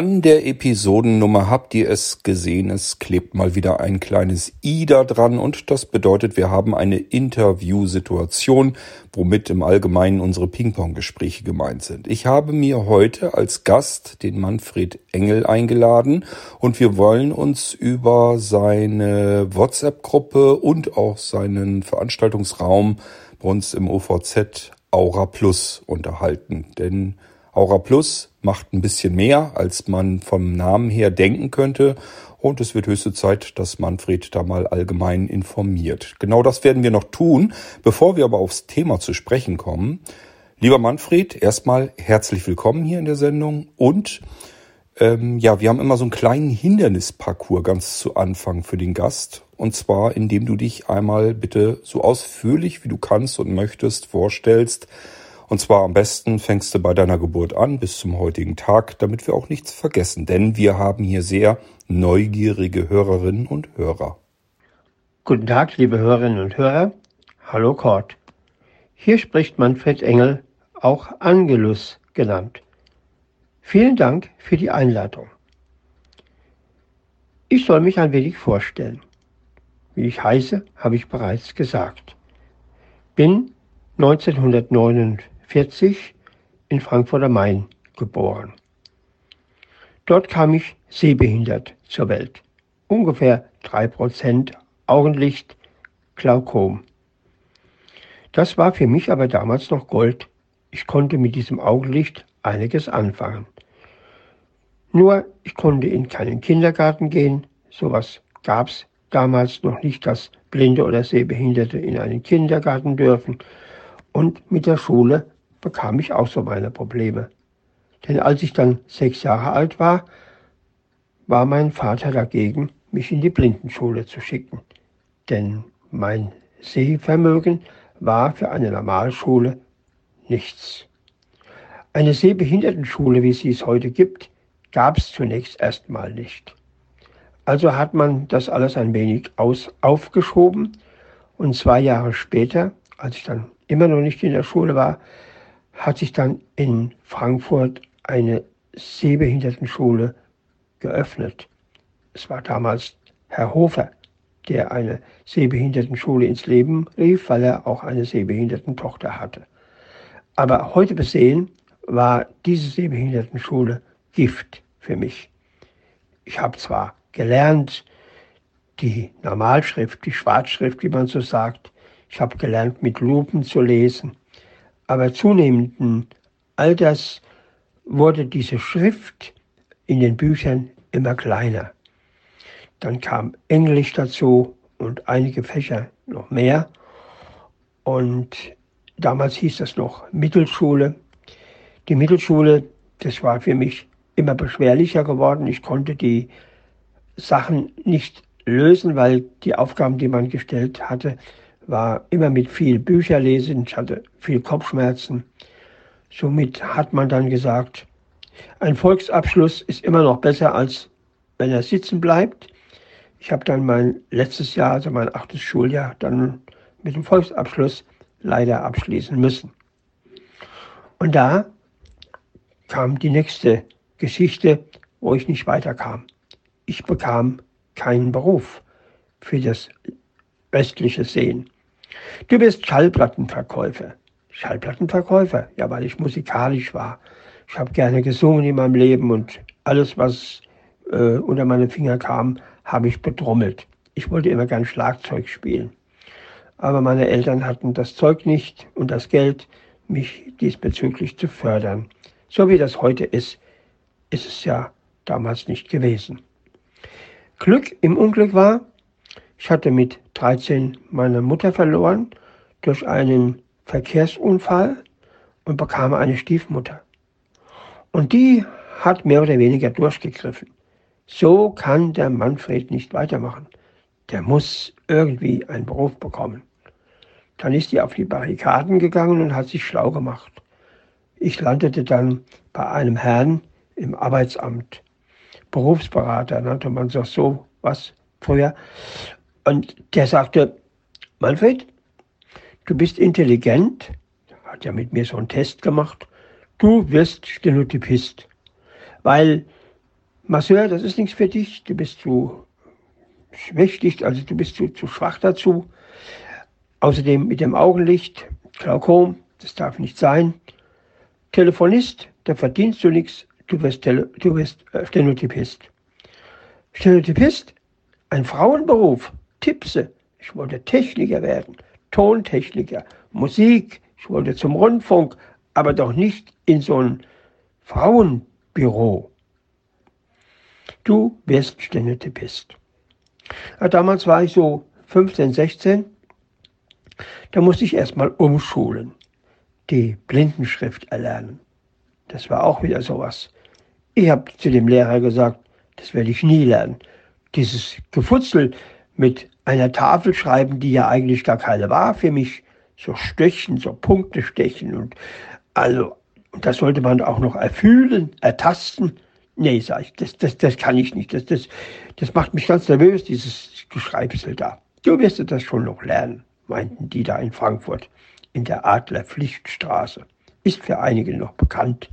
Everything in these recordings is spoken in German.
An der Episodennummer habt ihr es gesehen, es klebt mal wieder ein kleines i da dran und das bedeutet, wir haben eine Interviewsituation, womit im Allgemeinen unsere Ping-Pong-Gespräche gemeint sind. Ich habe mir heute als Gast den Manfred Engel eingeladen und wir wollen uns über seine WhatsApp-Gruppe und auch seinen Veranstaltungsraum bei uns im OVZ Aura Plus unterhalten, denn Aura Plus macht ein bisschen mehr, als man vom Namen her denken könnte. Und es wird höchste Zeit, dass Manfred da mal allgemein informiert. Genau das werden wir noch tun. Bevor wir aber aufs Thema zu sprechen kommen, lieber Manfred, erstmal herzlich willkommen hier in der Sendung. Und ähm, ja, wir haben immer so einen kleinen Hindernisparcours ganz zu Anfang für den Gast. Und zwar, indem du dich einmal bitte so ausführlich wie du kannst und möchtest vorstellst, und zwar am besten fängst du bei deiner Geburt an bis zum heutigen Tag, damit wir auch nichts vergessen. Denn wir haben hier sehr neugierige Hörerinnen und Hörer. Guten Tag, liebe Hörerinnen und Hörer. Hallo Kurt. Hier spricht Manfred Engel, auch Angelus genannt. Vielen Dank für die Einladung. Ich soll mich ein wenig vorstellen. Wie ich heiße, habe ich bereits gesagt. Bin 1949 1940 in Frankfurt am Main geboren. Dort kam ich sehbehindert zur Welt. Ungefähr 3% Augenlicht, Glaukom. Das war für mich aber damals noch Gold. Ich konnte mit diesem Augenlicht einiges anfangen. Nur, ich konnte in keinen Kindergarten gehen. Sowas gab es damals noch nicht, dass Blinde oder Sehbehinderte in einen Kindergarten dürfen. Und mit der Schule bekam ich auch so meine Probleme. Denn als ich dann sechs Jahre alt war, war mein Vater dagegen, mich in die Blindenschule zu schicken. Denn mein Sehvermögen war für eine Normalschule nichts. Eine Sehbehindertenschule, wie sie es heute gibt, gab es zunächst erstmal nicht. Also hat man das alles ein wenig aus, aufgeschoben und zwei Jahre später, als ich dann immer noch nicht in der Schule war, hat sich dann in Frankfurt eine Sehbehindertenschule geöffnet. Es war damals Herr Hofer, der eine Sehbehindertenschule ins Leben rief, weil er auch eine Sehbehindertentochter hatte. Aber heute besehen war diese Sehbehindertenschule Gift für mich. Ich habe zwar gelernt, die Normalschrift, die Schwarzschrift, wie man so sagt, ich habe gelernt, mit Lupen zu lesen aber zunehmenden Alters wurde diese Schrift in den Büchern immer kleiner. Dann kam Englisch dazu und einige Fächer noch mehr. Und damals hieß das noch Mittelschule. Die Mittelschule, das war für mich immer beschwerlicher geworden. Ich konnte die Sachen nicht lösen, weil die Aufgaben, die man gestellt hatte, war immer mit viel Bücherlesen, ich hatte viel Kopfschmerzen. Somit hat man dann gesagt, ein Volksabschluss ist immer noch besser, als wenn er sitzen bleibt. Ich habe dann mein letztes Jahr, also mein achtes Schuljahr, dann mit dem Volksabschluss leider abschließen müssen. Und da kam die nächste Geschichte, wo ich nicht weiterkam. Ich bekam keinen Beruf für das restliche Sehen. Du bist Schallplattenverkäufer. Schallplattenverkäufer, ja, weil ich musikalisch war. Ich habe gerne gesungen in meinem Leben und alles, was äh, unter meine Finger kam, habe ich bedrommelt. Ich wollte immer gern Schlagzeug spielen. Aber meine Eltern hatten das Zeug nicht und das Geld, mich diesbezüglich zu fördern. So wie das heute ist, ist es ja damals nicht gewesen. Glück im Unglück war, ich hatte mit 13 meine Mutter verloren durch einen Verkehrsunfall und bekam eine Stiefmutter. Und die hat mehr oder weniger durchgegriffen. So kann der Manfred nicht weitermachen. Der muss irgendwie einen Beruf bekommen. Dann ist die auf die Barrikaden gegangen und hat sich schlau gemacht. Ich landete dann bei einem Herrn im Arbeitsamt. Berufsberater nannte man das so was früher. Und der sagte, Manfred, du bist intelligent, hat ja mit mir so einen Test gemacht, du wirst Stenotypist. Weil Masseur, das ist nichts für dich, du bist zu schwächlich, also du bist zu, zu schwach dazu. Außerdem mit dem Augenlicht, Glaukom, das darf nicht sein. Telefonist, da verdienst du nichts, du wirst, Tele, du wirst äh, Stenotypist. Stenotypist, ein Frauenberuf, Tippse. Ich wollte Techniker werden, Tontechniker, Musik, ich wollte zum Rundfunk, aber doch nicht in so ein Frauenbüro. Du wirst Stenotypist. Damals war ich so 15, 16. Da musste ich erstmal umschulen, die Blindenschrift erlernen. Das war auch wieder sowas. Ich habe zu dem Lehrer gesagt, das werde ich nie lernen. Dieses Gefutzel mit einer Tafel schreiben, die ja eigentlich gar keine war für mich, so Stöchen, so Punkte stechen und also, das sollte man auch noch erfühlen, ertasten. Nee, sag ich, das, das, das kann ich nicht. Das, das, das macht mich ganz nervös, dieses Geschreibsel da. Du wirst das schon noch lernen, meinten die da in Frankfurt, in der Adler Pflichtstraße. Ist für einige noch bekannt.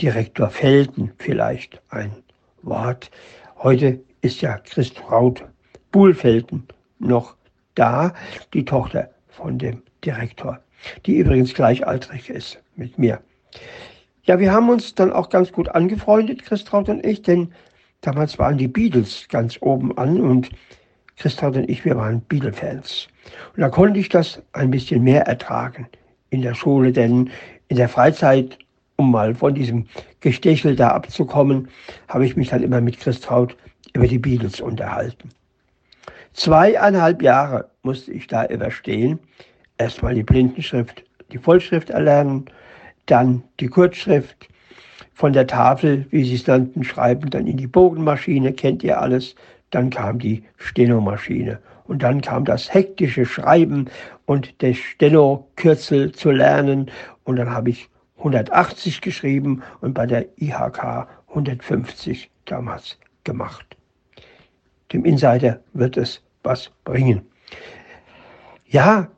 Direktor Felden vielleicht ein Wort. Heute ist ja Christraud Buhlfelden noch da, die Tochter von dem Direktor, die übrigens gleichaltrig ist mit mir. Ja, wir haben uns dann auch ganz gut angefreundet, Christraud und ich, denn damals waren die Beatles ganz oben an und Christraud und ich, wir waren Beatle-Fans. Und da konnte ich das ein bisschen mehr ertragen in der Schule, denn in der Freizeit, um mal von diesem Gestechel da abzukommen, habe ich mich dann immer mit Christraud über die Beatles unterhalten. Zweieinhalb Jahre musste ich da überstehen. Erstmal die Blindenschrift, die Vollschrift erlernen, dann die Kurzschrift von der Tafel, wie sie es nannten, schreiben, dann in die Bogenmaschine, kennt ihr alles. Dann kam die Stenomaschine und dann kam das hektische Schreiben und der Steno-Kürzel zu lernen und dann habe ich 180 geschrieben und bei der IHK 150 damals gemacht. Dem Insider wird es was bringen. Ja,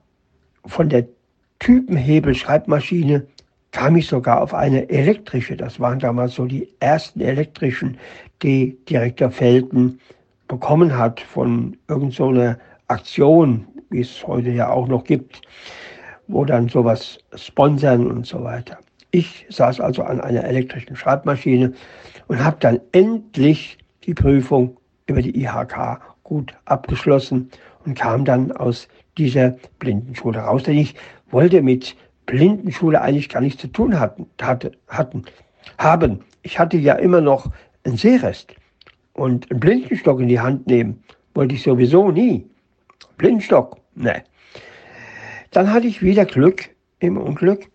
von der Typenhebel-Schreibmaschine kam ich sogar auf eine elektrische. Das waren damals so die ersten elektrischen, die Direktor Felden bekommen hat von irgendeiner so Aktion, wie es heute ja auch noch gibt, wo dann sowas sponsern und so weiter. Ich saß also an einer elektrischen Schreibmaschine und habe dann endlich die Prüfung über die IHK gut abgeschlossen und kam dann aus dieser Blindenschule raus. Denn ich wollte mit Blindenschule eigentlich gar nichts zu tun hatten, hatte, hatten, haben. Ich hatte ja immer noch einen Sehrest und einen Blindenstock in die Hand nehmen wollte ich sowieso nie. Blindenstock, ne. Dann hatte ich wieder Glück im Unglück.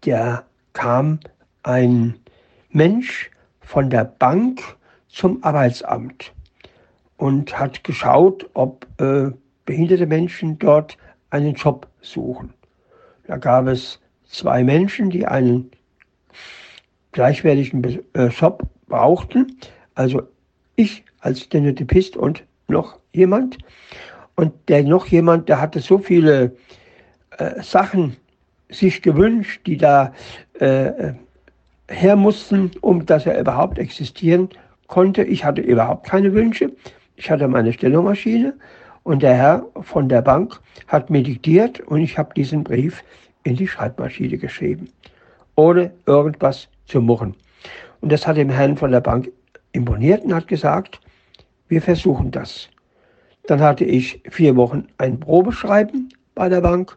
Da kam ein Mensch von der Bank zum Arbeitsamt und hat geschaut, ob äh, behinderte Menschen dort einen Job suchen. Da gab es zwei Menschen, die einen gleichwertigen äh, Job brauchten. Also ich als Stenotypist und noch jemand. Und der noch jemand, der hatte so viele äh, Sachen sich gewünscht, die da äh, her mussten, um dass er überhaupt existieren konnte. Ich hatte überhaupt keine Wünsche. Ich hatte meine Stellungmaschine und der Herr von der Bank hat mir diktiert und ich habe diesen Brief in die Schreibmaschine geschrieben, ohne irgendwas zu murren. Und das hat dem Herrn von der Bank imponiert und hat gesagt, wir versuchen das. Dann hatte ich vier Wochen ein Probeschreiben bei der Bank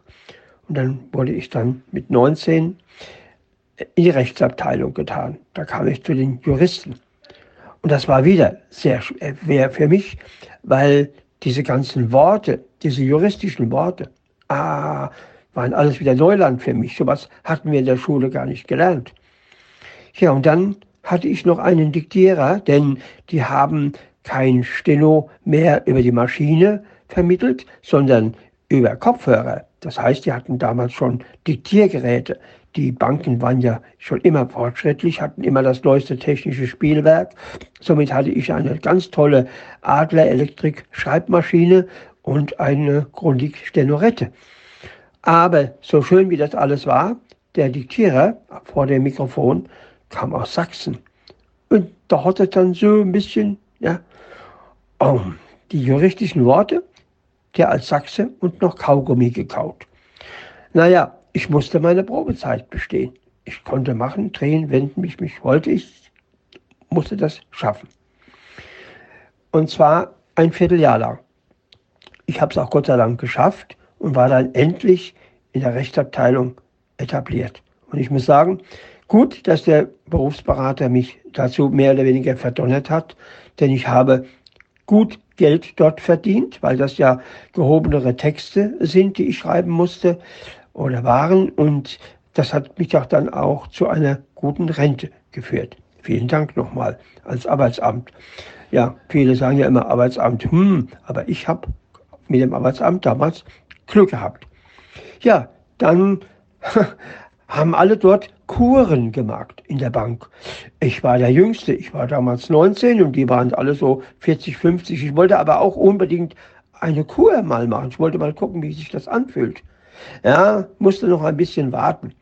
und dann wurde ich dann mit 19 in die Rechtsabteilung getan. Da kam ich zu den Juristen. Und das war wieder sehr schwer für mich, weil diese ganzen Worte, diese juristischen Worte, ah, waren alles wieder Neuland für mich. Sowas hatten wir in der Schule gar nicht gelernt. Ja, und dann hatte ich noch einen Diktierer, denn die haben kein Steno mehr über die Maschine vermittelt, sondern über Kopfhörer. Das heißt, die hatten damals schon Diktiergeräte. Die Banken waren ja schon immer fortschrittlich, hatten immer das neueste technische Spielwerk. Somit hatte ich eine ganz tolle Adler Elektrik Schreibmaschine und eine Grundig Stenorette. Aber so schön wie das alles war, der Diktierer vor dem Mikrofon kam aus Sachsen. Und da hat er dann so ein bisschen, ja, oh, die juristischen Worte, der als Sachse und noch Kaugummi gekaut. Naja, ich musste meine Probezeit bestehen. Ich konnte machen, drehen, wenden, wie ich mich wollte. Ich musste das schaffen. Und zwar ein Vierteljahr lang. Ich habe es auch Gott sei Dank geschafft und war dann endlich in der Rechtsabteilung etabliert. Und ich muss sagen, gut, dass der Berufsberater mich dazu mehr oder weniger verdonnert hat, denn ich habe gut Geld dort verdient, weil das ja gehobenere Texte sind, die ich schreiben musste oder waren. Und das hat mich auch dann auch zu einer guten Rente geführt. Vielen Dank nochmal als Arbeitsamt. Ja, viele sagen ja immer Arbeitsamt, hm, aber ich habe mit dem Arbeitsamt damals Glück gehabt. Ja, dann haben alle dort Kuren gemacht in der Bank. Ich war der Jüngste, ich war damals 19 und die waren alle so 40, 50. Ich wollte aber auch unbedingt eine Kur mal machen. Ich wollte mal gucken, wie sich das anfühlt. Ja, musste noch ein bisschen warten.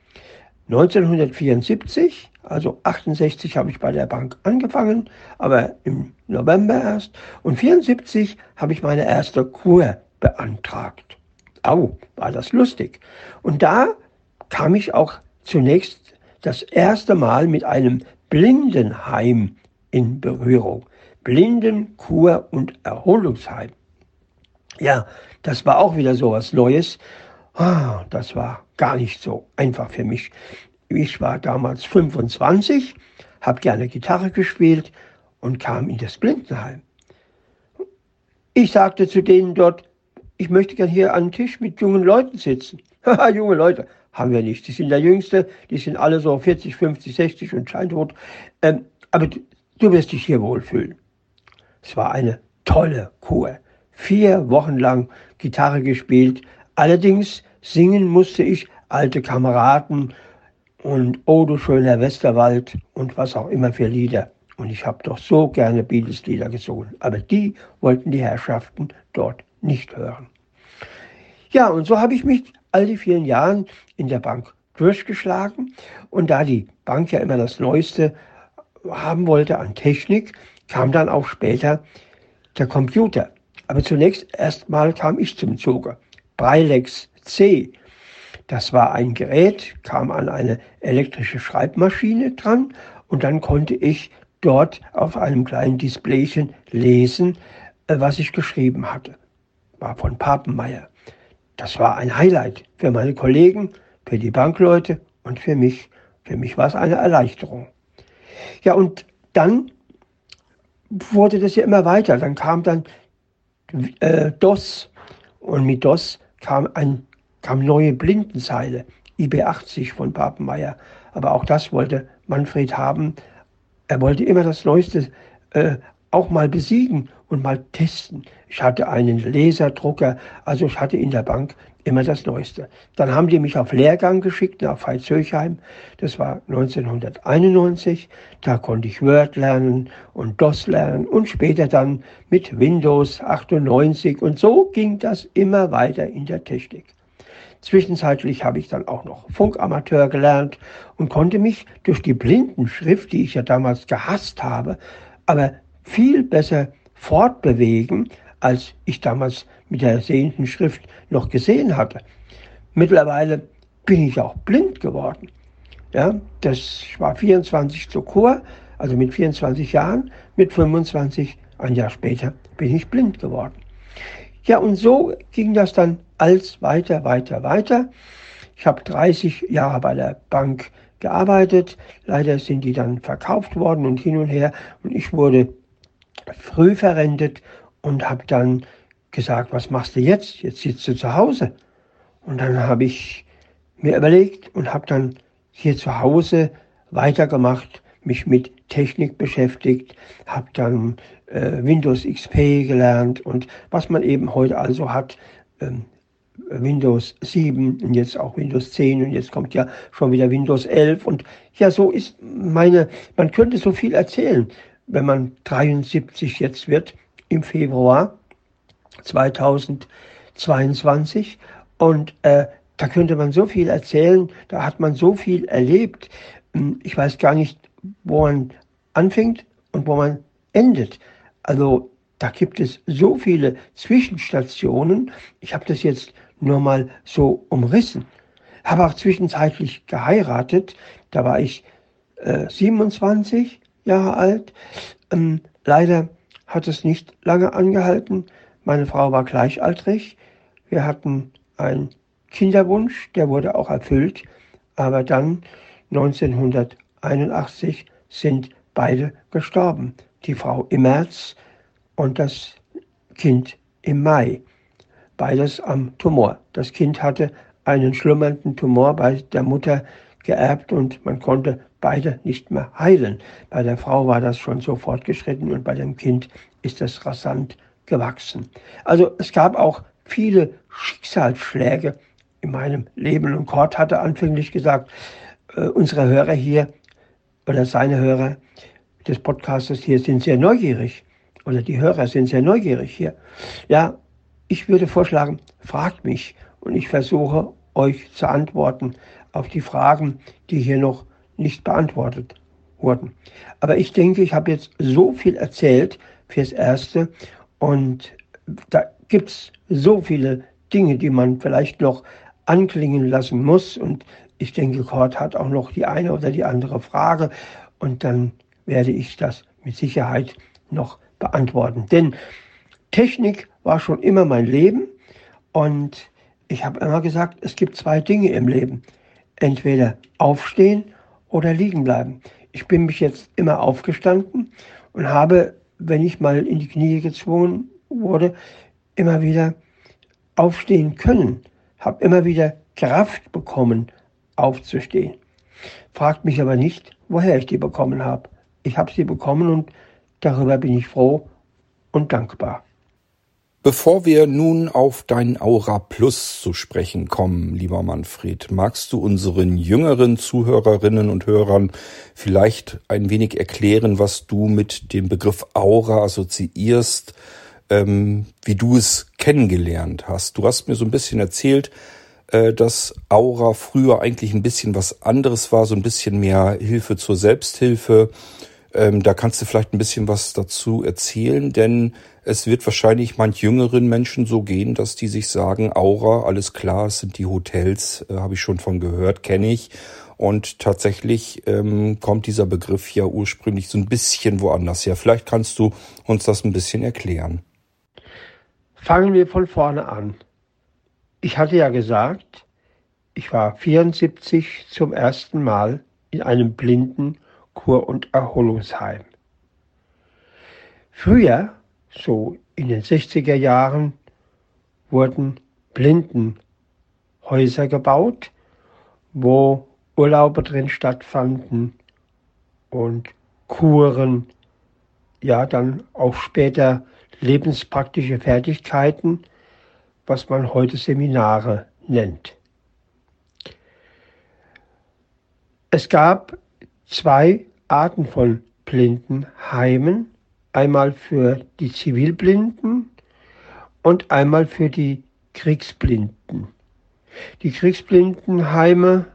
1974, also 68 habe ich bei der Bank angefangen, aber im November erst. Und 74 habe ich meine erste Kur beantragt. Au, war das lustig. Und da kam ich auch zunächst das erste Mal mit einem Blindenheim in Berührung. Blindenkur- und Erholungsheim. Ja, das war auch wieder so was Neues. Ah, das war gar nicht so einfach für mich. Ich war damals 25, habe gerne Gitarre gespielt und kam in das Blindenheim. Ich sagte zu denen dort, ich möchte gern hier an einem Tisch mit jungen Leuten sitzen. Junge Leute haben wir nicht. Die sind der Jüngste, die sind alle so 40, 50, 60 und scheintot. Ähm, aber du, du wirst dich hier wohlfühlen. Es war eine tolle Kur. Vier Wochen lang Gitarre gespielt. Allerdings singen musste ich alte Kameraden und Oh du schöner Westerwald und was auch immer für Lieder. Und ich habe doch so gerne Beatles-Lieder gesungen. Aber die wollten die Herrschaften dort nicht hören. Ja, und so habe ich mich all die vielen Jahren in der Bank durchgeschlagen. Und da die Bank ja immer das Neueste haben wollte an Technik, kam dann auch später der Computer. Aber zunächst erstmal kam ich zum Zuge. Breilex C. Das war ein Gerät, kam an eine elektrische Schreibmaschine dran und dann konnte ich dort auf einem kleinen Displaychen lesen, äh, was ich geschrieben hatte war von Papenmeier. Das war ein Highlight für meine Kollegen, für die Bankleute und für mich. Für mich war es eine Erleichterung. Ja, und dann wurde das ja immer weiter. Dann kam dann äh, DOS und mit DOS kam ein kam neue Blindenzeile, IB80 von Papenmeier. Aber auch das wollte Manfred haben. Er wollte immer das Neueste äh, auch mal besiegen und mal testen. Ich hatte einen Laserdrucker, also ich hatte in der Bank immer das Neueste. Dann haben die mich auf Lehrgang geschickt nach Veitshöchheim. Das war 1991. Da konnte ich Word lernen und DOS lernen und später dann mit Windows 98. Und so ging das immer weiter in der Technik. Zwischenzeitlich habe ich dann auch noch Funkamateur gelernt und konnte mich durch die Blindenschrift, die ich ja damals gehasst habe, aber viel besser fortbewegen, als ich damals mit der sehenden Schrift noch gesehen hatte. Mittlerweile bin ich auch blind geworden. Ja, das war 24 zur Kur, also mit 24 Jahren, mit 25, ein Jahr später, bin ich blind geworden. Ja, und so ging das dann als weiter, weiter, weiter. Ich habe 30 Jahre bei der Bank gearbeitet. Leider sind die dann verkauft worden und hin und her. Und ich wurde früh verrentet und habe dann gesagt, was machst du jetzt? Jetzt sitzt du zu Hause. Und dann habe ich mir überlegt und habe dann hier zu Hause weitergemacht, mich mit Technik beschäftigt, habe dann äh, Windows XP gelernt und was man eben heute also hat, ähm, Windows 7 und jetzt auch Windows 10 und jetzt kommt ja schon wieder Windows 11 und ja, so ist meine, man könnte so viel erzählen, wenn man 73 jetzt wird im Februar 2022 und äh, da könnte man so viel erzählen, da hat man so viel erlebt. Hm, ich weiß gar nicht, wo man anfängt und wo man endet. Also da gibt es so viele Zwischenstationen. Ich habe das jetzt nur mal so umrissen. Habe auch zwischenzeitlich geheiratet. Da war ich äh, 27 Jahre alt. Ähm, leider hat es nicht lange angehalten. Meine Frau war gleichaltrig. Wir hatten einen Kinderwunsch, der wurde auch erfüllt. Aber dann 1981 sind beide gestorben. Die Frau im März und das Kind im Mai beides am Tumor. Das Kind hatte einen schlummernden Tumor bei der Mutter geerbt und man konnte beide nicht mehr heilen. Bei der Frau war das schon so fortgeschritten und bei dem Kind ist das rasant gewachsen. Also es gab auch viele Schicksalsschläge in meinem Leben und Kurt hatte anfänglich gesagt, äh, unsere Hörer hier oder seine Hörer des Podcastes hier sind sehr neugierig oder die Hörer sind sehr neugierig hier. Ja, ich würde vorschlagen, fragt mich und ich versuche euch zu antworten auf die Fragen, die hier noch nicht beantwortet wurden. Aber ich denke, ich habe jetzt so viel erzählt fürs Erste und da gibt es so viele Dinge, die man vielleicht noch anklingen lassen muss. Und ich denke, Kurt hat auch noch die eine oder die andere Frage und dann werde ich das mit Sicherheit noch beantworten. Denn Technik war schon immer mein Leben und ich habe immer gesagt, es gibt zwei Dinge im Leben. Entweder aufstehen oder liegen bleiben. Ich bin mich jetzt immer aufgestanden und habe, wenn ich mal in die Knie gezwungen wurde, immer wieder aufstehen können. Habe immer wieder Kraft bekommen, aufzustehen. Fragt mich aber nicht, woher ich die bekommen habe. Ich habe sie bekommen und darüber bin ich froh und dankbar. Bevor wir nun auf dein Aura Plus zu sprechen kommen, lieber Manfred, magst du unseren jüngeren Zuhörerinnen und Hörern vielleicht ein wenig erklären, was du mit dem Begriff Aura assoziierst, ähm, wie du es kennengelernt hast? Du hast mir so ein bisschen erzählt, äh, dass Aura früher eigentlich ein bisschen was anderes war, so ein bisschen mehr Hilfe zur Selbsthilfe. Ähm, da kannst du vielleicht ein bisschen was dazu erzählen, denn es wird wahrscheinlich manch jüngeren Menschen so gehen, dass die sich sagen, Aura, alles klar, es sind die Hotels, äh, habe ich schon von gehört, kenne ich. Und tatsächlich ähm, kommt dieser Begriff ja ursprünglich so ein bisschen woanders her. Vielleicht kannst du uns das ein bisschen erklären. Fangen wir von vorne an. Ich hatte ja gesagt, ich war 74 zum ersten Mal in einem blinden Kur- und Erholungsheim. Früher so in den 60er Jahren wurden Blindenhäuser gebaut, wo Urlaube drin stattfanden und Kuren, ja dann auch später lebenspraktische Fertigkeiten, was man heute Seminare nennt. Es gab zwei Arten von Blindenheimen einmal für die Zivilblinden und einmal für die Kriegsblinden. Die Kriegsblindenheime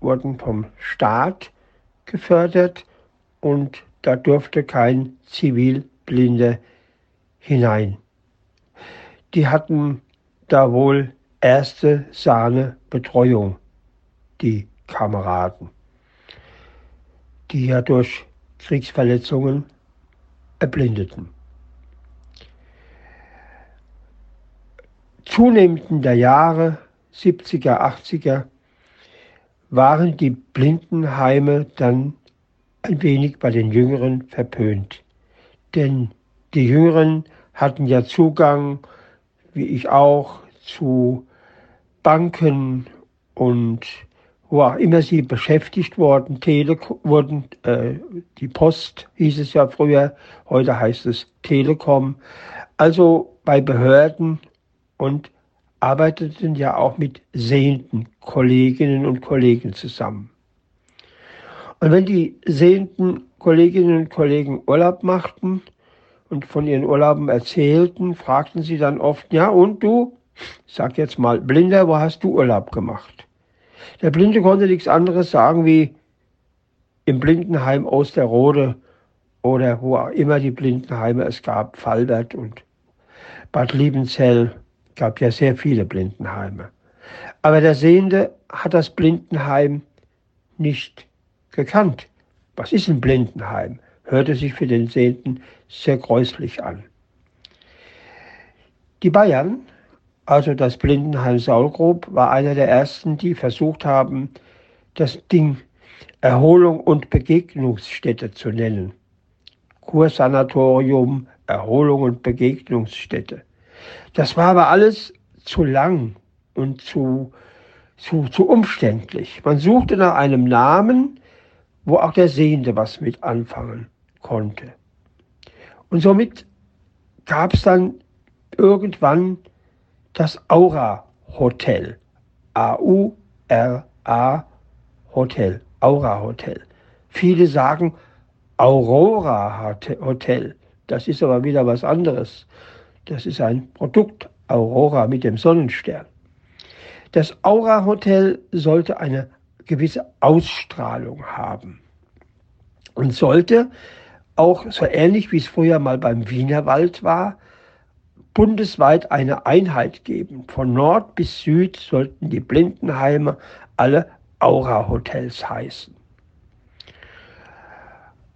wurden vom Staat gefördert und da durfte kein Zivilblinder hinein. Die hatten da wohl erste Sahne Betreuung, die Kameraden, die ja durch Kriegsverletzungen Erblindeten. Zunehmend in der Jahre 70er, 80er waren die Blindenheime dann ein wenig bei den Jüngeren verpönt. Denn die Jüngeren hatten ja Zugang wie ich auch, zu Banken und auch immer sie beschäftigt wurden, Tele wurden, äh, die Post hieß es ja früher, heute heißt es Telekom, also bei Behörden und arbeiteten ja auch mit sehenden Kolleginnen und Kollegen zusammen. Und wenn die sehenden Kolleginnen und Kollegen Urlaub machten und von ihren Urlauben erzählten, fragten sie dann oft, ja und du, sag jetzt mal, Blinder, wo hast du Urlaub gemacht? Der Blinde konnte nichts anderes sagen wie im Blindenheim Osterrode oder wo auch immer die Blindenheime es gab, Fallbert und Bad Liebenzell, gab ja sehr viele Blindenheime. Aber der Sehende hat das Blindenheim nicht gekannt. Was ist ein Blindenheim? Hörte sich für den Sehenden sehr gräuslich an. Die Bayern, also das Blindenheim Saulgrob, war einer der ersten, die versucht haben, das Ding Erholung und Begegnungsstätte zu nennen. Kursanatorium, Erholung und Begegnungsstätte. Das war aber alles zu lang und zu, zu, zu umständlich. Man suchte nach einem Namen, wo auch der Sehende was mit anfangen konnte. Und somit gab es dann irgendwann das Aura Hotel. A-U-R-A Hotel. Aura Hotel. Viele sagen Aurora Hotel. Das ist aber wieder was anderes. Das ist ein Produkt, Aurora mit dem Sonnenstern. Das Aura Hotel sollte eine gewisse Ausstrahlung haben und sollte auch so ähnlich wie es früher mal beim Wienerwald war, bundesweit eine Einheit geben. Von Nord bis Süd sollten die Blindenheime alle Aura-Hotels heißen.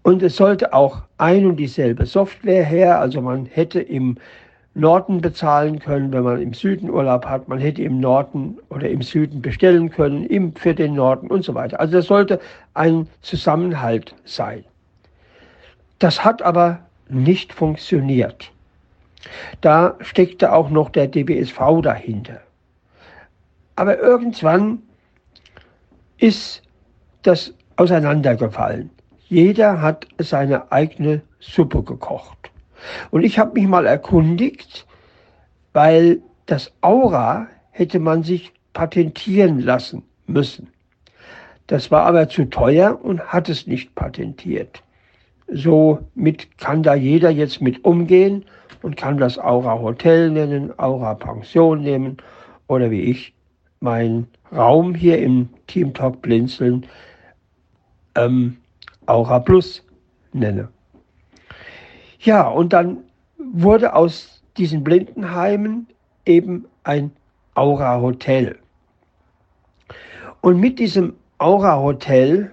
Und es sollte auch ein und dieselbe Software her, also man hätte im Norden bezahlen können, wenn man im Süden Urlaub hat. Man hätte im Norden oder im Süden bestellen können, im, für den Norden und so weiter. Also das sollte ein Zusammenhalt sein. Das hat aber nicht funktioniert. Da steckte auch noch der DBSV dahinter. Aber irgendwann ist das auseinandergefallen. Jeder hat seine eigene Suppe gekocht. Und ich habe mich mal erkundigt, weil das Aura hätte man sich patentieren lassen müssen. Das war aber zu teuer und hat es nicht patentiert. Somit kann da jeder jetzt mit umgehen und kann das Aura Hotel nennen, Aura Pension nehmen oder wie ich meinen Raum hier im Team Talk Blinzeln ähm, Aura Plus nenne. Ja, und dann wurde aus diesen Blindenheimen eben ein Aura-Hotel. Und mit diesem Aura-Hotel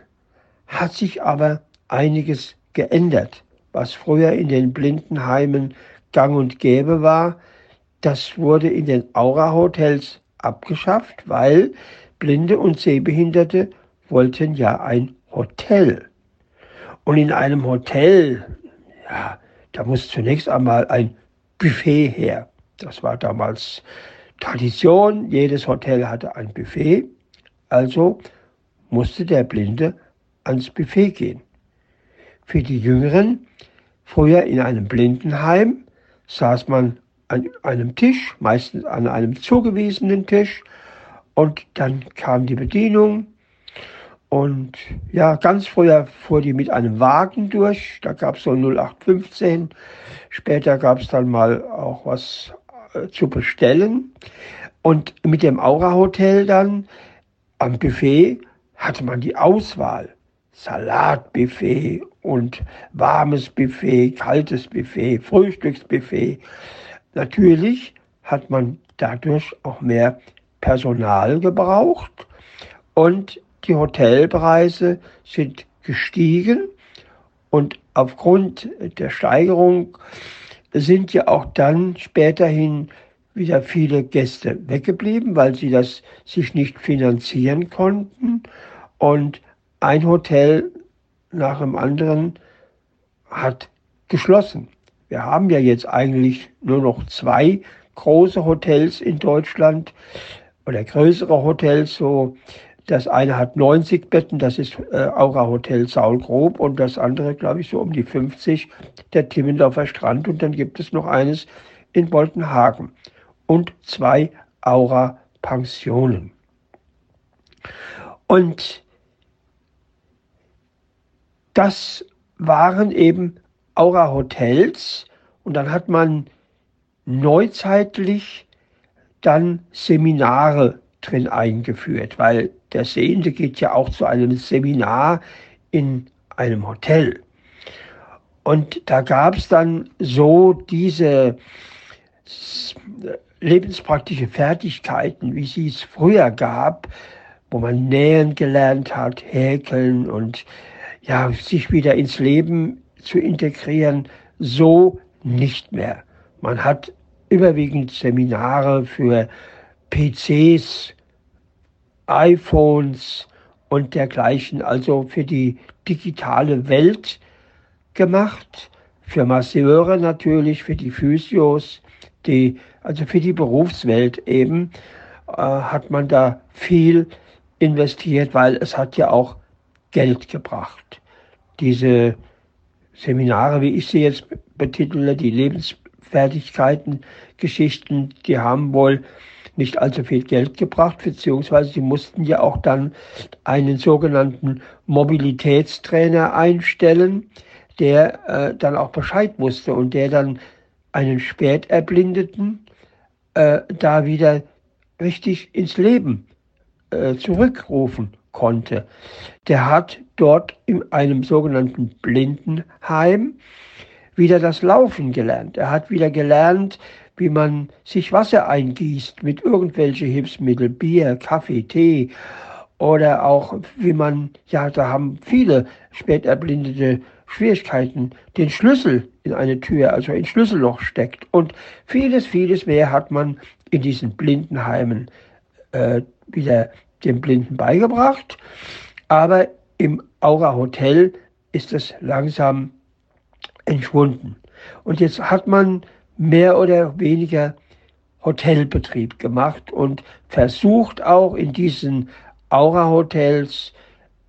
hat sich aber einiges geändert. Was früher in den Blindenheimen gang und gäbe war, das wurde in den Aura-Hotels abgeschafft, weil Blinde und Sehbehinderte wollten ja ein Hotel. Und in einem Hotel, ja, da muss zunächst einmal ein Buffet her. Das war damals Tradition. Jedes Hotel hatte ein Buffet. Also musste der Blinde ans Buffet gehen. Für die Jüngeren, früher in einem Blindenheim, saß man an einem Tisch, meistens an einem zugewiesenen Tisch, und dann kam die Bedienung, und ja, ganz früher fuhr die mit einem Wagen durch. Da gab es so 0815. Später gab es dann mal auch was äh, zu bestellen. Und mit dem Aura Hotel dann am Buffet hatte man die Auswahl. Salatbuffet und warmes Buffet, kaltes Buffet, Frühstücksbuffet. Natürlich hat man dadurch auch mehr Personal gebraucht und die Hotelpreise sind gestiegen und aufgrund der Steigerung sind ja auch dann späterhin wieder viele Gäste weggeblieben, weil sie das sich nicht finanzieren konnten. Und ein Hotel nach dem anderen hat geschlossen. Wir haben ja jetzt eigentlich nur noch zwei große Hotels in Deutschland oder größere Hotels, so das eine hat 90 Betten, das ist äh, Aura Hotel Saulgrob und das andere, glaube ich, so um die 50, der Timmendorfer Strand und dann gibt es noch eines in Boltenhagen und zwei Aura Pensionen. Und das waren eben Aura Hotels und dann hat man neuzeitlich dann Seminare drin eingeführt, weil der Sehende geht ja auch zu einem Seminar in einem Hotel. Und da gab es dann so diese lebenspraktische Fertigkeiten, wie sie es früher gab, wo man nähen gelernt hat, häkeln und ja, sich wieder ins Leben zu integrieren, so nicht mehr. Man hat überwiegend Seminare für PCs, iPhones und dergleichen, also für die digitale Welt gemacht, für Masseure natürlich, für die Physios, die, also für die Berufswelt eben, äh, hat man da viel investiert, weil es hat ja auch Geld gebracht. Diese Seminare, wie ich sie jetzt betitele, die Lebensfertigkeiten, Geschichten, die haben wohl nicht allzu viel Geld gebracht, beziehungsweise sie mussten ja auch dann einen sogenannten Mobilitätstrainer einstellen, der äh, dann auch Bescheid wusste und der dann einen Späterblindeten äh, da wieder richtig ins Leben äh, zurückrufen konnte. Der hat dort in einem sogenannten Blindenheim wieder das Laufen gelernt. Er hat wieder gelernt, wie man sich Wasser eingießt mit irgendwelchen Hilfsmitteln, Bier, Kaffee, Tee oder auch wie man, ja, da haben viele späterblindete Schwierigkeiten, den Schlüssel in eine Tür, also ein Schlüsselloch steckt. Und vieles, vieles mehr hat man in diesen Blindenheimen äh, wieder dem Blinden beigebracht. Aber im Aura Hotel ist es langsam entschwunden. Und jetzt hat man mehr oder weniger Hotelbetrieb gemacht und versucht auch in diesen Aura-Hotels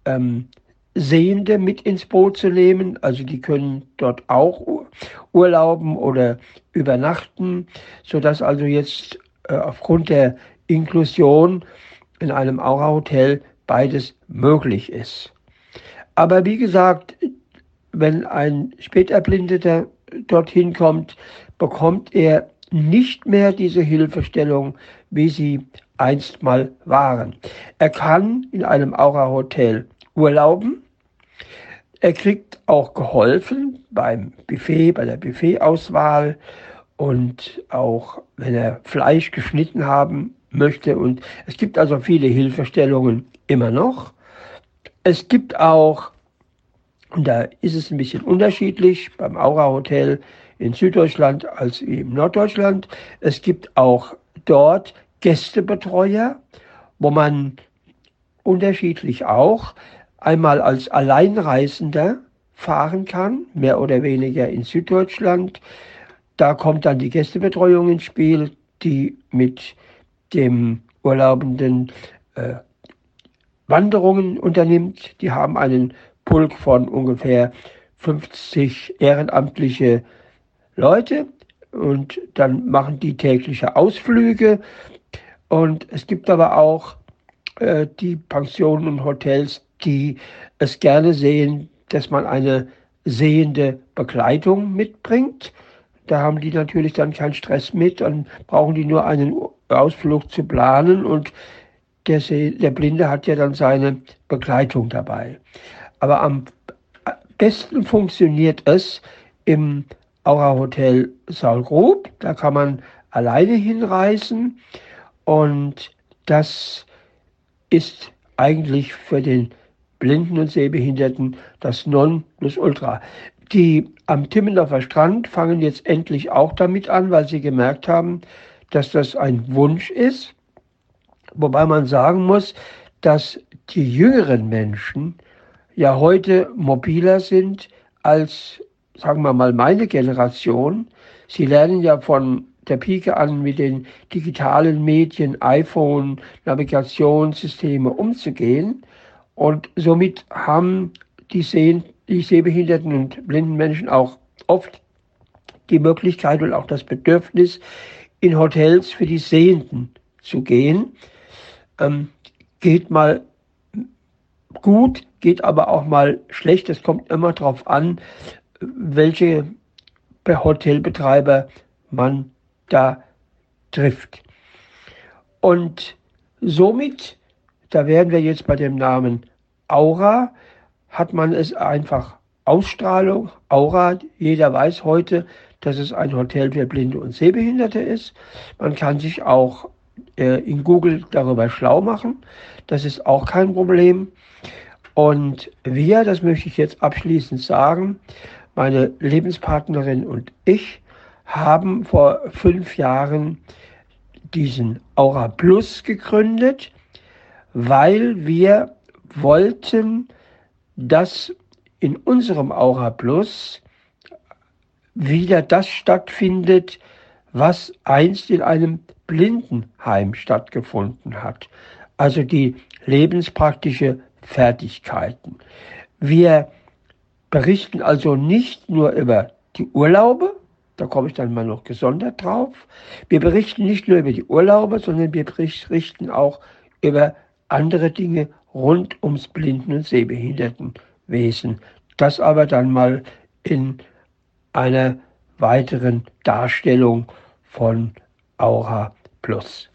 ähm, Sehende mit ins Boot zu nehmen. Also die können dort auch urlauben oder übernachten, sodass also jetzt äh, aufgrund der Inklusion in einem Aura-Hotel beides möglich ist. Aber wie gesagt, wenn ein Späterblindeter dorthin kommt, bekommt er nicht mehr diese Hilfestellung, wie sie einst mal waren. Er kann in einem Aura-Hotel urlauben. Er kriegt auch geholfen beim Buffet, bei der Buffetauswahl und auch wenn er Fleisch geschnitten haben möchte. Und es gibt also viele Hilfestellungen immer noch. Es gibt auch, und da ist es ein bisschen unterschiedlich, beim Aura Hotel in Süddeutschland als in Norddeutschland. Es gibt auch dort Gästebetreuer, wo man unterschiedlich auch einmal als Alleinreisender fahren kann, mehr oder weniger in Süddeutschland. Da kommt dann die Gästebetreuung ins Spiel, die mit dem Urlaubenden äh, Wanderungen unternimmt. Die haben einen Pulk von ungefähr 50 ehrenamtliche Leute und dann machen die tägliche Ausflüge. Und es gibt aber auch äh, die Pensionen und Hotels, die es gerne sehen, dass man eine sehende Begleitung mitbringt. Da haben die natürlich dann keinen Stress mit, dann brauchen die nur einen Ausflug zu planen und der, der Blinde hat ja dann seine Begleitung dabei. Aber am besten funktioniert es im Aura Hotel Saulgrob. Da kann man alleine hinreisen und das ist eigentlich für den Blinden und Sehbehinderten das Nonplusultra. Die am Timmendorfer Strand fangen jetzt endlich auch damit an, weil sie gemerkt haben, dass das ein Wunsch ist. Wobei man sagen muss, dass die jüngeren Menschen ja heute mobiler sind als, sagen wir mal, meine Generation. Sie lernen ja von der Pike an mit den digitalen Medien, iPhone, Navigationssysteme umzugehen. Und somit haben die, Sehen, die sehbehinderten und blinden Menschen auch oft die Möglichkeit und auch das Bedürfnis, in Hotels für die Sehenden zu gehen. Ähm, geht mal gut, geht aber auch mal schlecht. Es kommt immer darauf an, welche Hotelbetreiber man da trifft. Und somit, da wären wir jetzt bei dem Namen Aura, hat man es einfach Ausstrahlung, Aura. Jeder weiß heute, dass es ein Hotel für Blinde und Sehbehinderte ist. Man kann sich auch äh, in Google darüber schlau machen. Das ist auch kein Problem. Und wir, das möchte ich jetzt abschließend sagen, meine Lebenspartnerin und ich haben vor fünf Jahren diesen Aura Plus gegründet, weil wir wollten, dass in unserem Aura Plus wieder das stattfindet, was einst in einem Blindenheim stattgefunden hat. Also die lebenspraktische Fertigkeiten. Wir berichten also nicht nur über die Urlaube, da komme ich dann mal noch gesondert drauf. Wir berichten nicht nur über die Urlaube, sondern wir berichten auch über andere Dinge rund ums Blinden- und Sehbehindertenwesen. Das aber dann mal in einer weiteren Darstellung von Aura Plus.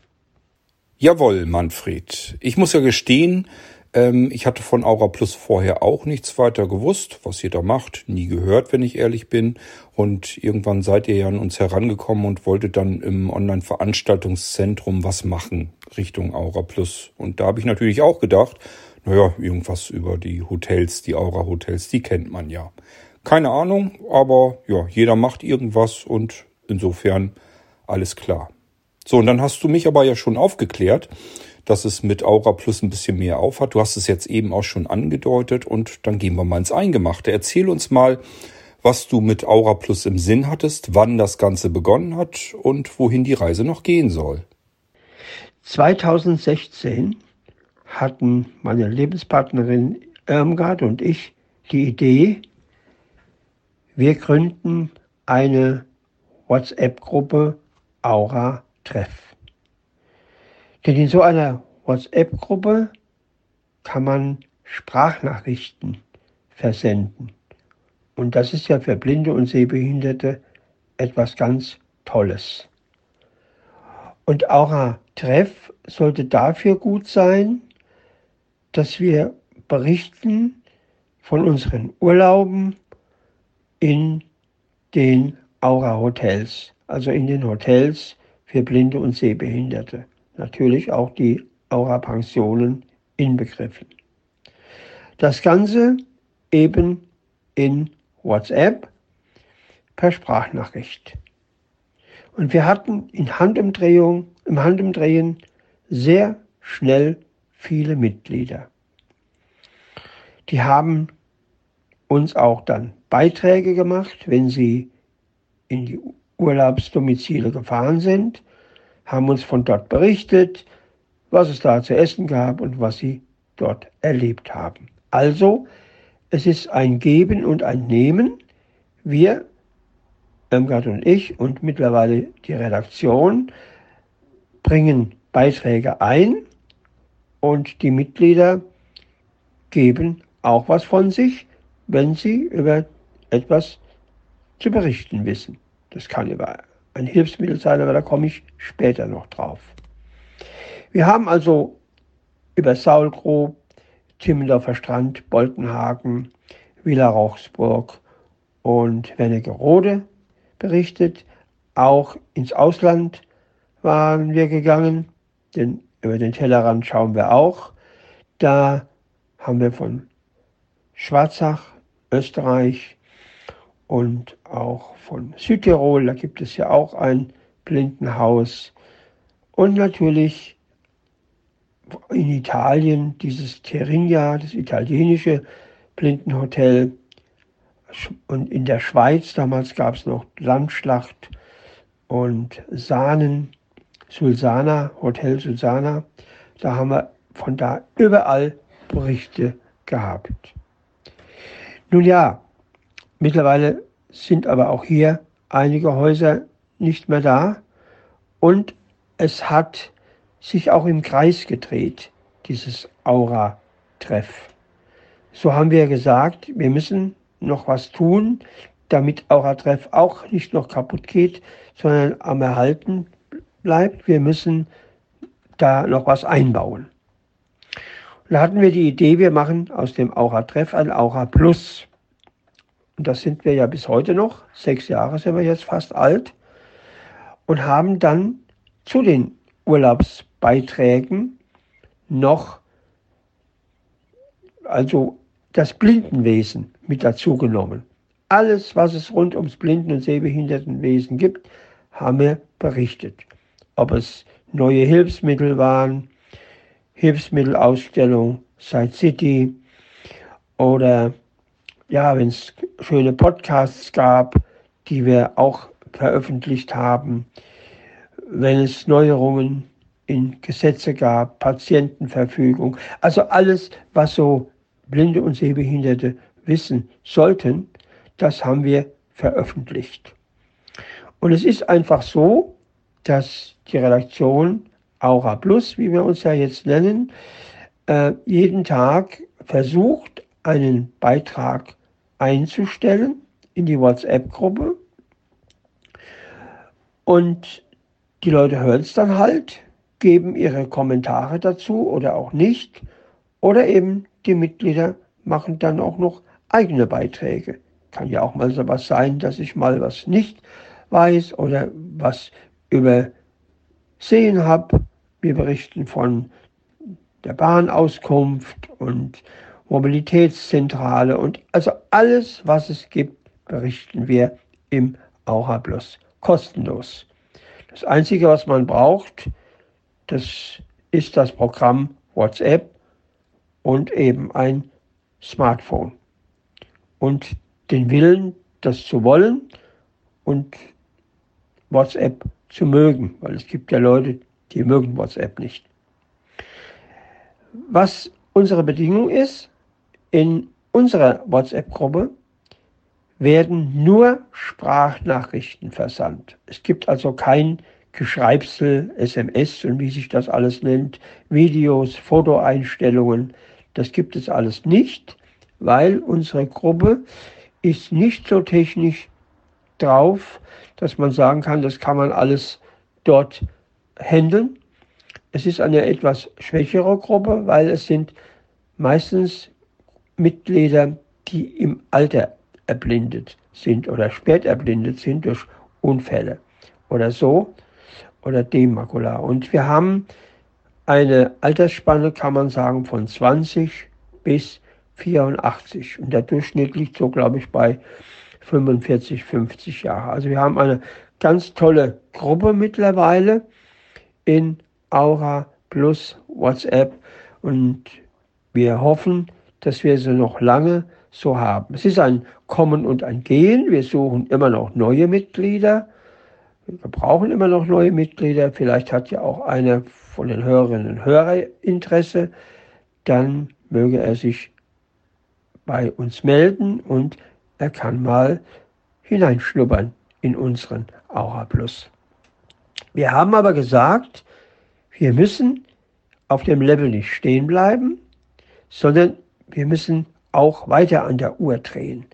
Jawohl, Manfred. Ich muss ja gestehen, ähm, ich hatte von Aura Plus vorher auch nichts weiter gewusst, was ihr da macht, nie gehört, wenn ich ehrlich bin. Und irgendwann seid ihr ja an uns herangekommen und wolltet dann im Online-Veranstaltungszentrum was machen Richtung Aura Plus. Und da habe ich natürlich auch gedacht, naja, irgendwas über die Hotels, die Aura-Hotels, die kennt man ja. Keine Ahnung, aber ja, jeder macht irgendwas und insofern alles klar. So, und dann hast du mich aber ja schon aufgeklärt, dass es mit Aura Plus ein bisschen mehr aufhat. Du hast es jetzt eben auch schon angedeutet und dann gehen wir mal ins Eingemachte. Erzähl uns mal, was du mit Aura Plus im Sinn hattest, wann das Ganze begonnen hat und wohin die Reise noch gehen soll. 2016 hatten meine Lebenspartnerin Irmgard und ich die Idee, wir gründen eine WhatsApp-Gruppe Aura Treff. Denn in so einer WhatsApp-Gruppe kann man Sprachnachrichten versenden. Und das ist ja für Blinde und Sehbehinderte etwas ganz Tolles. Und ein Treff sollte dafür gut sein, dass wir berichten von unseren Urlauben in den Aura-Hotels, also in den Hotels für Blinde und Sehbehinderte natürlich auch die Aura-Pensionen inbegriffen. Das Ganze eben in WhatsApp per Sprachnachricht. Und wir hatten in Handumdrehung, im Handumdrehen sehr schnell viele Mitglieder. Die haben uns auch dann Beiträge gemacht, wenn sie in die Urlaubsdomizile gefahren sind haben uns von dort berichtet, was es da zu essen gab und was sie dort erlebt haben. Also, es ist ein Geben und ein Nehmen. Wir, Irmgard und ich und mittlerweile die Redaktion, bringen Beiträge ein und die Mitglieder geben auch was von sich, wenn sie über etwas zu berichten wissen. Das kann über ein Hilfsmittel sein, aber da komme ich später noch drauf. Wir haben also über Saulgrob, Timmendorfer Strand, Boltenhagen, Villa Rauchsburg und Wernigerode berichtet. Auch ins Ausland waren wir gegangen, denn über den Tellerrand schauen wir auch. Da haben wir von Schwarzach, Österreich, und auch von Südtirol, da gibt es ja auch ein Blindenhaus. Und natürlich in Italien dieses Terinia, das italienische Blindenhotel. Und in der Schweiz, damals gab es noch Landschlacht und Sahnen, Sulsana, Hotel Sulsana. Da haben wir von da überall Berichte gehabt. Nun ja, mittlerweile sind aber auch hier einige Häuser nicht mehr da und es hat sich auch im Kreis gedreht, dieses Aura-Treff. So haben wir gesagt, wir müssen noch was tun, damit Aura-Treff auch nicht noch kaputt geht, sondern am Erhalten bleibt. Wir müssen da noch was einbauen. Und da hatten wir die Idee, wir machen aus dem Aura-Treff ein Aura Plus. Und das sind wir ja bis heute noch. Sechs Jahre sind wir jetzt fast alt. Und haben dann zu den Urlaubsbeiträgen noch also das Blindenwesen mit dazu genommen. Alles, was es rund ums Blinden- und Sehbehindertenwesen gibt, haben wir berichtet. Ob es neue Hilfsmittel waren, Hilfsmittelausstellung Side City oder ja, wenn es schöne Podcasts gab, die wir auch veröffentlicht haben, wenn es Neuerungen in Gesetze gab, Patientenverfügung, also alles, was so Blinde und Sehbehinderte wissen sollten, das haben wir veröffentlicht. Und es ist einfach so, dass die Redaktion Aura Plus, wie wir uns ja jetzt nennen, äh, jeden Tag versucht, einen Beitrag einzustellen in die WhatsApp-Gruppe. Und die Leute hören es dann halt, geben ihre Kommentare dazu oder auch nicht. Oder eben die Mitglieder machen dann auch noch eigene Beiträge. Kann ja auch mal so was sein, dass ich mal was nicht weiß oder was übersehen habe. Wir berichten von der Bahnauskunft und Mobilitätszentrale und also alles, was es gibt, berichten wir im Aura Plus kostenlos. Das Einzige, was man braucht, das ist das Programm WhatsApp und eben ein Smartphone. Und den Willen, das zu wollen und WhatsApp zu mögen, weil es gibt ja Leute, die mögen WhatsApp nicht. Was unsere Bedingung ist, in unserer WhatsApp-Gruppe werden nur Sprachnachrichten versandt. Es gibt also kein Geschreibsel, SMS und wie sich das alles nennt, Videos, Fotoeinstellungen. Das gibt es alles nicht, weil unsere Gruppe ist nicht so technisch drauf, dass man sagen kann, das kann man alles dort handeln. Es ist eine etwas schwächere Gruppe, weil es sind meistens Mitglieder, die im Alter erblindet sind oder spät erblindet sind durch Unfälle oder so oder Demakula. Und wir haben eine Altersspanne, kann man sagen, von 20 bis 84. Und der Durchschnitt liegt so, glaube ich, bei 45, 50 Jahre. Also wir haben eine ganz tolle Gruppe mittlerweile in Aura plus WhatsApp und wir hoffen, dass wir sie noch lange so haben. Es ist ein Kommen und ein Gehen. Wir suchen immer noch neue Mitglieder. Wir brauchen immer noch neue Mitglieder. Vielleicht hat ja auch einer von den Hörerinnen und Hörern Interesse. Dann möge er sich bei uns melden und er kann mal hineinschnuppern in unseren Aura Plus. Wir haben aber gesagt, wir müssen auf dem Level nicht stehen bleiben, sondern wir müssen auch weiter an der Uhr drehen.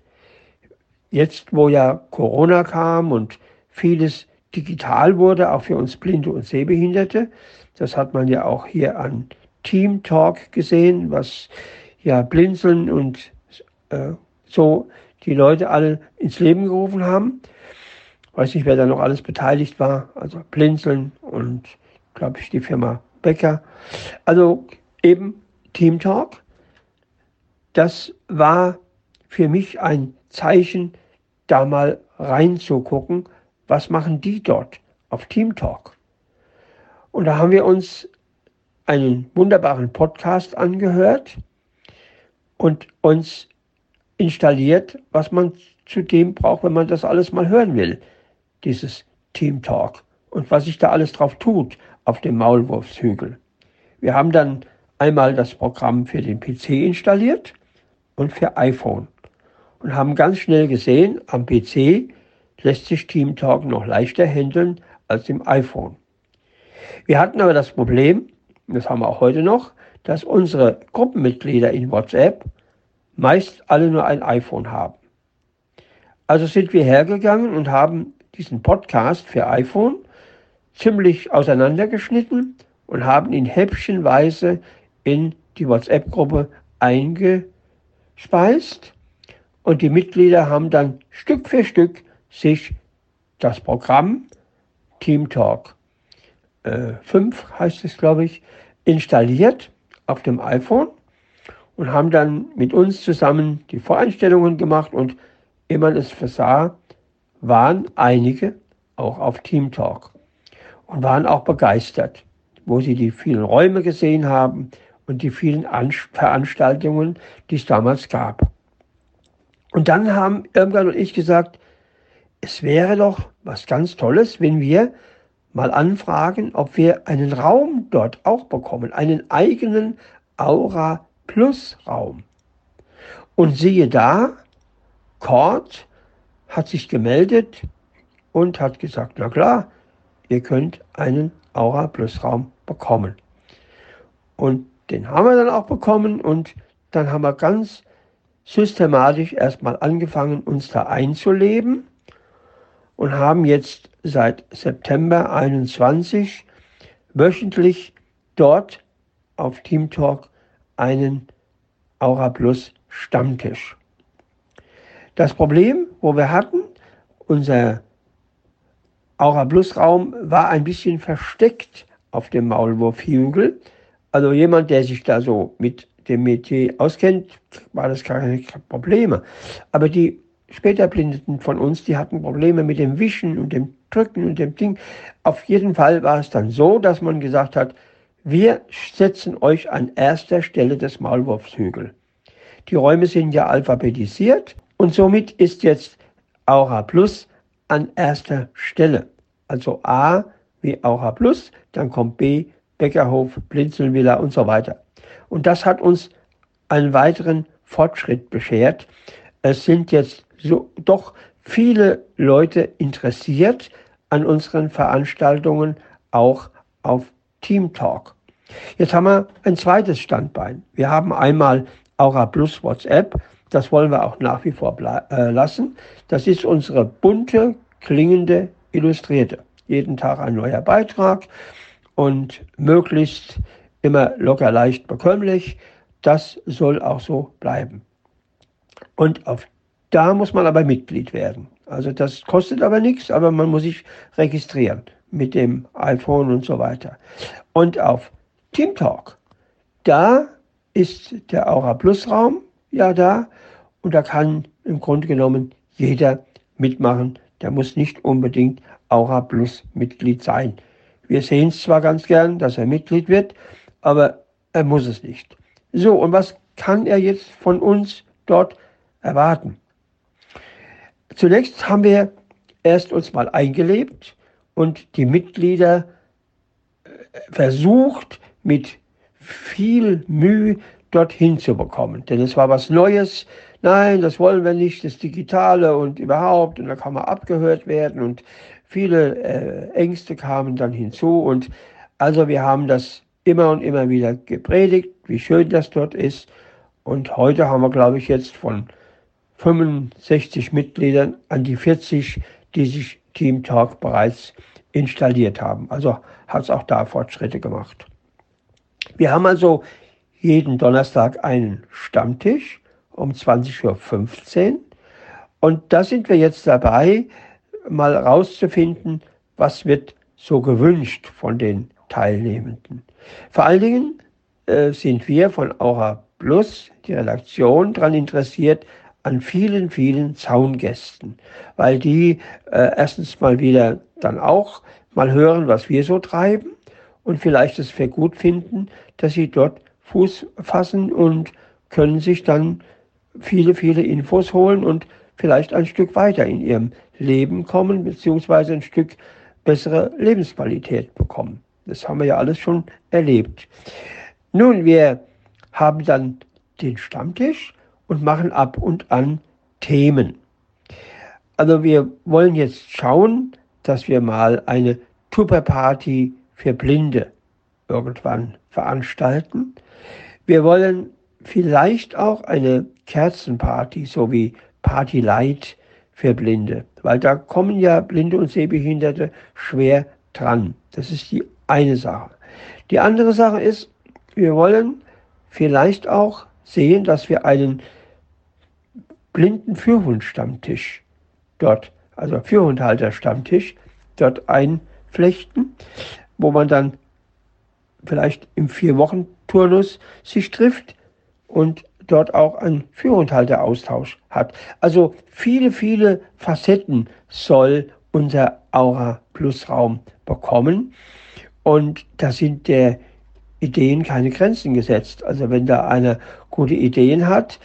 Jetzt, wo ja Corona kam und vieles digital wurde, auch für uns Blinde und Sehbehinderte, das hat man ja auch hier an Team Talk gesehen, was ja Blinzeln und äh, so die Leute alle ins Leben gerufen haben. Weiß nicht, wer da noch alles beteiligt war. Also Blinzeln und, glaube ich, die Firma Becker. Also eben Team Talk. Das war für mich ein Zeichen, da mal reinzugucken, was machen die dort auf Team Talk. Und da haben wir uns einen wunderbaren Podcast angehört und uns installiert, was man zu dem braucht, wenn man das alles mal hören will. Dieses Team Talk und was sich da alles drauf tut auf dem Maulwurfshügel. Wir haben dann einmal das Programm für den PC installiert und für iPhone und haben ganz schnell gesehen, am PC lässt sich TeamTalk noch leichter handeln als im iPhone. Wir hatten aber das Problem, das haben wir auch heute noch, dass unsere Gruppenmitglieder in WhatsApp meist alle nur ein iPhone haben. Also sind wir hergegangen und haben diesen Podcast für iPhone ziemlich auseinandergeschnitten und haben ihn häppchenweise in die WhatsApp-Gruppe eingespeist. Und die Mitglieder haben dann Stück für Stück sich das Programm Team Talk äh, 5 heißt es, glaube ich, installiert auf dem iPhone und haben dann mit uns zusammen die Voreinstellungen gemacht und ehe man es versah, waren einige auch auf Team Talk und waren auch begeistert, wo sie die vielen Räume gesehen haben und die vielen An Veranstaltungen, die es damals gab. Und dann haben Irmgard und ich gesagt, es wäre doch was ganz Tolles, wenn wir mal anfragen, ob wir einen Raum dort auch bekommen, einen eigenen Aura Plus Raum. Und siehe da, Cord hat sich gemeldet und hat gesagt, na klar, ihr könnt einen Aura Plus Raum bekommen. Und den haben wir dann auch bekommen und dann haben wir ganz systematisch erstmal angefangen, uns da einzuleben und haben jetzt seit September 21 wöchentlich dort auf Team Talk einen Aura Plus Stammtisch. Das Problem, wo wir hatten, unser Aura Plus Raum war ein bisschen versteckt auf dem Maulwurfhügel. Also jemand, der sich da so mit dem Metier auskennt, war das keine Probleme. Aber die später Blindeten von uns, die hatten Probleme mit dem Wischen und dem Drücken und dem Ding. Auf jeden Fall war es dann so, dass man gesagt hat, wir setzen euch an erster Stelle des Maulwurfshügel. Die Räume sind ja alphabetisiert und somit ist jetzt Aura Plus an erster Stelle. Also A wie Aura Plus, dann kommt B, Beckerhof, Blinzelvilla und so weiter. Und das hat uns einen weiteren Fortschritt beschert. Es sind jetzt so doch viele Leute interessiert an unseren Veranstaltungen, auch auf Team Talk. Jetzt haben wir ein zweites Standbein. Wir haben einmal Aura Plus WhatsApp. Das wollen wir auch nach wie vor äh, lassen. Das ist unsere bunte, klingende Illustrierte. Jeden Tag ein neuer Beitrag und möglichst immer locker leicht bekömmlich. Das soll auch so bleiben. Und auf da muss man aber Mitglied werden. Also das kostet aber nichts, aber man muss sich registrieren mit dem iPhone und so weiter. Und auf TeamTalk, da ist der Aura Plus Raum ja da und da kann im Grunde genommen jeder mitmachen. Der muss nicht unbedingt Aura Plus Mitglied sein. Wir sehen es zwar ganz gern, dass er Mitglied wird, aber er muss es nicht. So, und was kann er jetzt von uns dort erwarten? Zunächst haben wir erst uns mal eingelebt und die Mitglieder äh, versucht, mit viel Mühe dorthin zu bekommen. Denn es war was Neues. Nein, das wollen wir nicht, das Digitale und überhaupt. Und da kann man abgehört werden und viele äh, Ängste kamen dann hinzu. Und also wir haben das immer und immer wieder gepredigt, wie schön das dort ist. Und heute haben wir, glaube ich, jetzt von 65 Mitgliedern an die 40, die sich Team Talk bereits installiert haben. Also hat es auch da Fortschritte gemacht. Wir haben also jeden Donnerstag einen Stammtisch um 20.15 Uhr. Und da sind wir jetzt dabei, mal rauszufinden, was wird so gewünscht von den Teilnehmenden. Vor allen Dingen äh, sind wir von Aura Plus, die Redaktion, daran interessiert, an vielen, vielen Zaungästen, weil die äh, erstens mal wieder dann auch mal hören, was wir so treiben und vielleicht es für gut finden, dass sie dort Fuß fassen und können sich dann viele, viele Infos holen und vielleicht ein Stück weiter in ihrem Leben kommen, beziehungsweise ein Stück bessere Lebensqualität bekommen. Das haben wir ja alles schon erlebt. Nun, wir haben dann den Stammtisch und machen ab und an Themen. Also wir wollen jetzt schauen, dass wir mal eine Tupperparty für Blinde irgendwann veranstalten. Wir wollen vielleicht auch eine Kerzenparty, so wie Party Light für Blinde, weil da kommen ja Blinde und Sehbehinderte schwer dran. Das ist die eine Sache. Die andere Sache ist, wir wollen vielleicht auch sehen, dass wir einen blinden Fürhundstammtisch dort, also Fürhundhalter-Stammtisch, dort einflechten, wo man dann vielleicht im Vier-Wochen-Turnus sich trifft und dort auch einen Führungshalteraustausch hat. Also viele, viele Facetten soll unser Aura Plus Raum bekommen. Und da sind der Ideen keine Grenzen gesetzt. Also wenn da einer gute Ideen hat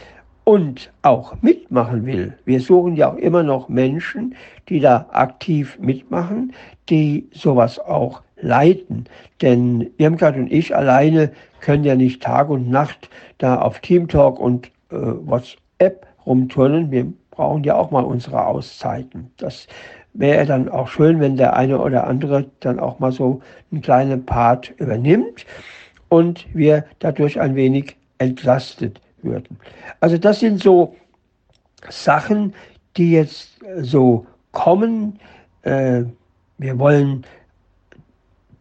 und auch mitmachen will. Wir suchen ja auch immer noch Menschen, die da aktiv mitmachen, die sowas auch leiten. Denn Irmgard und ich alleine können ja nicht Tag und Nacht da auf Teamtalk und äh, WhatsApp rumturnen. Wir brauchen ja auch mal unsere Auszeiten. Das wäre dann auch schön, wenn der eine oder andere dann auch mal so einen kleinen Part übernimmt und wir dadurch ein wenig entlastet würden. Also das sind so Sachen, die jetzt so kommen. Äh, wir wollen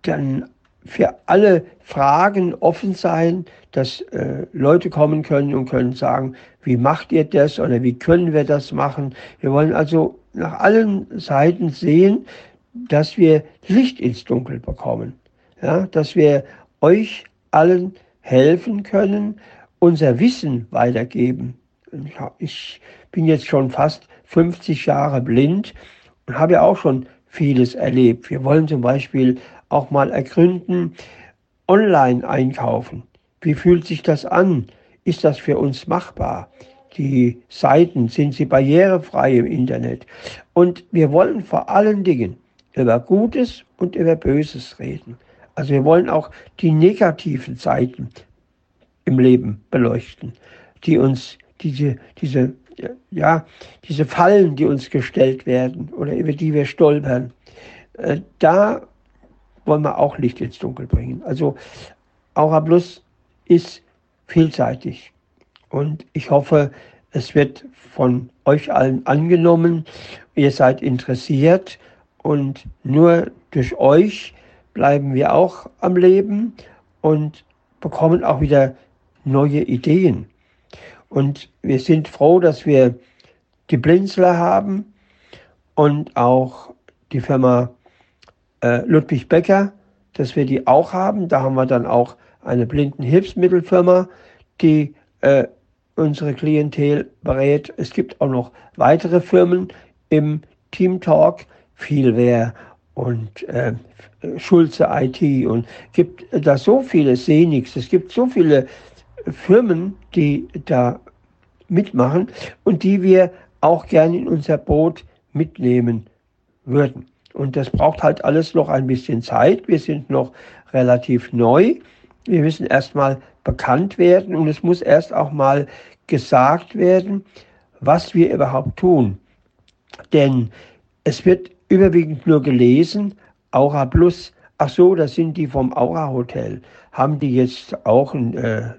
dann für alle Fragen offen sein, dass äh, Leute kommen können und können sagen, wie macht ihr das oder wie können wir das machen. Wir wollen also nach allen Seiten sehen, dass wir Licht ins Dunkel bekommen, ja, dass wir euch allen helfen können, unser Wissen weitergeben. Ich bin jetzt schon fast 50 Jahre blind und habe ja auch schon vieles erlebt. Wir wollen zum Beispiel auch mal ergründen, online einkaufen. Wie fühlt sich das an? Ist das für uns machbar? Die Seiten, sind sie barrierefrei im Internet? Und wir wollen vor allen Dingen über Gutes und über Böses reden. Also wir wollen auch die negativen Seiten im Leben beleuchten, die uns diese, diese, ja, diese Fallen, die uns gestellt werden oder über die wir stolpern. Äh, da wollen wir auch Licht ins Dunkel bringen. Also Aura Plus ist vielseitig und ich hoffe, es wird von euch allen angenommen. Ihr seid interessiert und nur durch euch bleiben wir auch am Leben und bekommen auch wieder neue Ideen. Und wir sind froh, dass wir die Blinzler haben und auch die Firma äh, Ludwig Becker, dass wir die auch haben. Da haben wir dann auch eine Blindenhilfsmittelfirma, die äh, unsere Klientel berät. Es gibt auch noch weitere Firmen im Team Talk, Vielwehr und äh, Schulze IT und gibt da so viele Senix. Es gibt so viele Firmen, die da mitmachen und die wir auch gerne in unser Boot mitnehmen würden. Und das braucht halt alles noch ein bisschen Zeit. Wir sind noch relativ neu. Wir müssen erstmal bekannt werden und es muss erst auch mal gesagt werden, was wir überhaupt tun. Denn es wird überwiegend nur gelesen, Aura Plus. Ach so, das sind die vom Aura Hotel. Haben die jetzt auch ein, äh,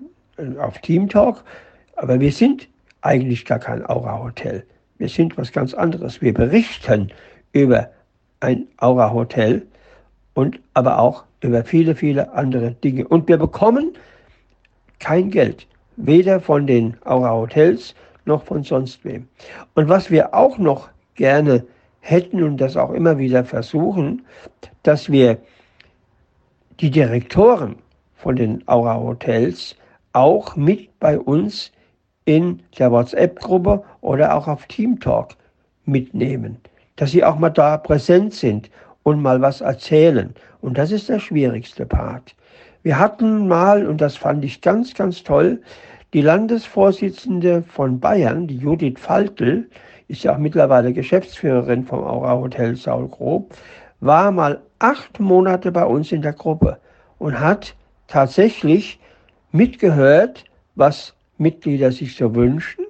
auf Team Talk? Aber wir sind eigentlich gar kein Aura Hotel. Wir sind was ganz anderes. Wir berichten über ein Aura-Hotel und aber auch über viele, viele andere Dinge. Und wir bekommen kein Geld, weder von den Aura-Hotels noch von sonst wem. Und was wir auch noch gerne hätten und das auch immer wieder versuchen, dass wir die Direktoren von den Aura-Hotels auch mit bei uns in der WhatsApp-Gruppe oder auch auf Teamtalk mitnehmen dass sie auch mal da präsent sind und mal was erzählen. Und das ist der schwierigste Part. Wir hatten mal, und das fand ich ganz, ganz toll, die Landesvorsitzende von Bayern, die Judith Faltel, ist ja auch mittlerweile Geschäftsführerin vom Aura Hotel Saul Grob, war mal acht Monate bei uns in der Gruppe und hat tatsächlich mitgehört, was Mitglieder sich so wünschen.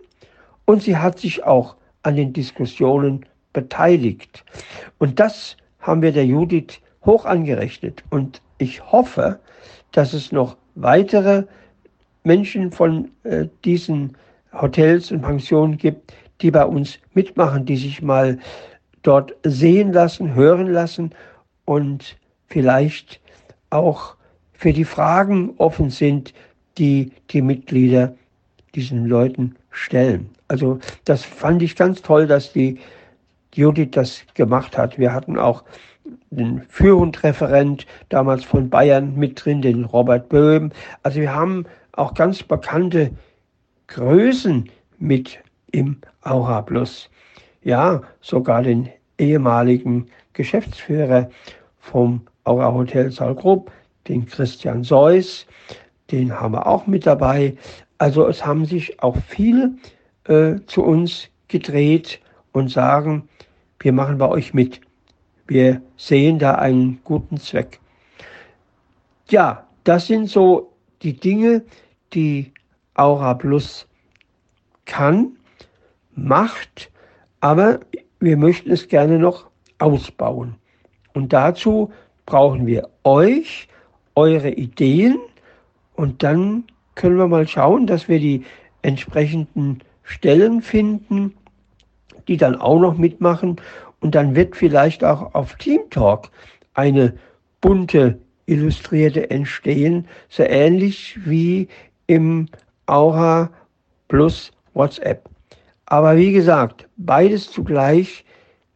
Und sie hat sich auch an den Diskussionen beteiligt. Und das haben wir der Judith hoch angerechnet. Und ich hoffe, dass es noch weitere Menschen von äh, diesen Hotels und Pensionen gibt, die bei uns mitmachen, die sich mal dort sehen lassen, hören lassen und vielleicht auch für die Fragen offen sind, die die Mitglieder diesen Leuten stellen. Also das fand ich ganz toll, dass die Judith das gemacht hat. Wir hatten auch den Führungsreferent damals von Bayern mit drin, den Robert Böhm. Also wir haben auch ganz bekannte Größen mit im Aura Plus. Ja, sogar den ehemaligen Geschäftsführer vom Aura Hotel Saalgrub, den Christian Seuss, den haben wir auch mit dabei. Also es haben sich auch viele äh, zu uns gedreht und sagen, wir machen bei euch mit. Wir sehen da einen guten Zweck. Ja, das sind so die Dinge, die Aura Plus kann, macht, aber wir möchten es gerne noch ausbauen. Und dazu brauchen wir euch, eure Ideen und dann können wir mal schauen, dass wir die entsprechenden Stellen finden, die dann auch noch mitmachen. Und dann wird vielleicht auch auf Team Talk eine bunte Illustrierte entstehen, so ähnlich wie im Aura plus WhatsApp. Aber wie gesagt, beides zugleich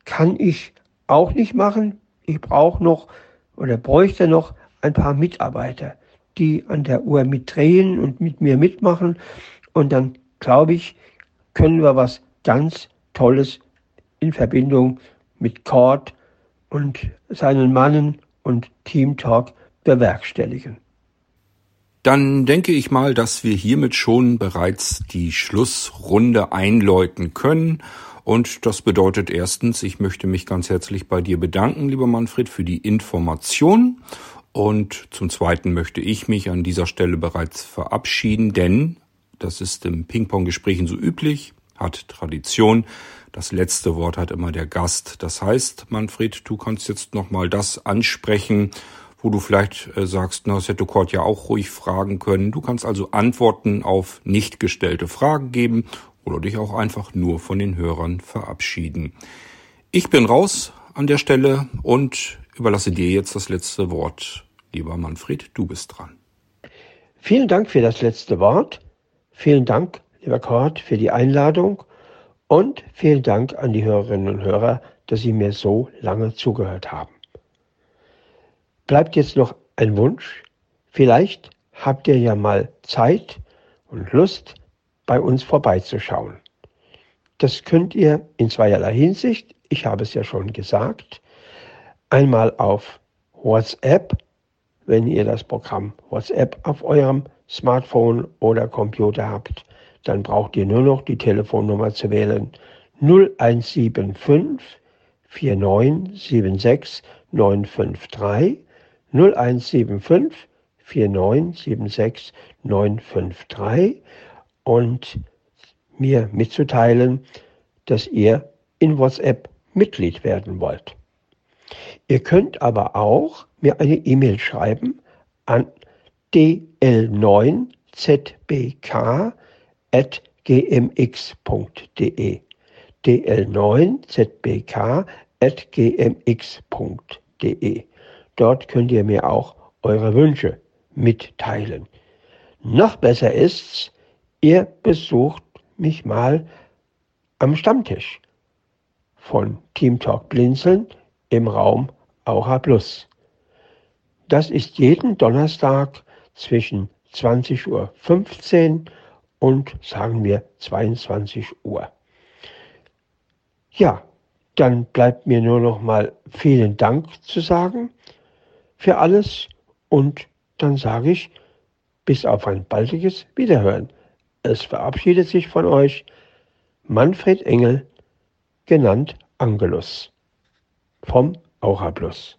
kann ich auch nicht machen. Ich brauche noch oder bräuchte noch ein paar Mitarbeiter, die an der Uhr mitdrehen und mit mir mitmachen. Und dann glaube ich, können wir was ganz Tolles in Verbindung mit Cord und seinen Mannen und Team Talk bewerkstelligen. Dann denke ich mal, dass wir hiermit schon bereits die Schlussrunde einläuten können. Und das bedeutet erstens, ich möchte mich ganz herzlich bei dir bedanken, lieber Manfred, für die Information. Und zum Zweiten möchte ich mich an dieser Stelle bereits verabschieden, denn das ist im Ping-Pong-Gesprächen so üblich, hat Tradition. Das letzte Wort hat immer der Gast. Das heißt, Manfred, du kannst jetzt nochmal das ansprechen, wo du vielleicht äh, sagst, na, das hätte Kurt ja auch ruhig fragen können. Du kannst also Antworten auf nicht gestellte Fragen geben oder dich auch einfach nur von den Hörern verabschieden. Ich bin raus an der Stelle und überlasse dir jetzt das letzte Wort. Lieber Manfred, du bist dran. Vielen Dank für das letzte Wort. Vielen Dank, lieber Kurt, für die Einladung und vielen Dank an die Hörerinnen und Hörer, dass Sie mir so lange zugehört haben bleibt jetzt noch ein Wunsch. Vielleicht habt ihr ja mal Zeit und Lust, bei uns vorbeizuschauen. Das könnt ihr in zweierlei Hinsicht, ich habe es ja schon gesagt, einmal auf WhatsApp, wenn ihr das Programm WhatsApp auf eurem Smartphone oder Computer habt, dann braucht ihr nur noch die Telefonnummer zu wählen 0175 4976 953 0175 4976 953 und mir mitzuteilen, dass ihr in WhatsApp Mitglied werden wollt. Ihr könnt aber auch mir eine E-Mail schreiben an dl9zbk.gmx.de dl9zbk.gmx.de Dort könnt ihr mir auch eure Wünsche mitteilen. Noch besser ist's, ihr besucht mich mal am Stammtisch von Team Talk Blinzeln im Raum Aura Plus. Das ist jeden Donnerstag zwischen 20.15 Uhr und sagen wir 22 Uhr. Ja, dann bleibt mir nur noch mal vielen Dank zu sagen für alles und dann sage ich bis auf ein baldiges Wiederhören. Es verabschiedet sich von euch Manfred Engel, genannt Angelus, vom Aura Plus.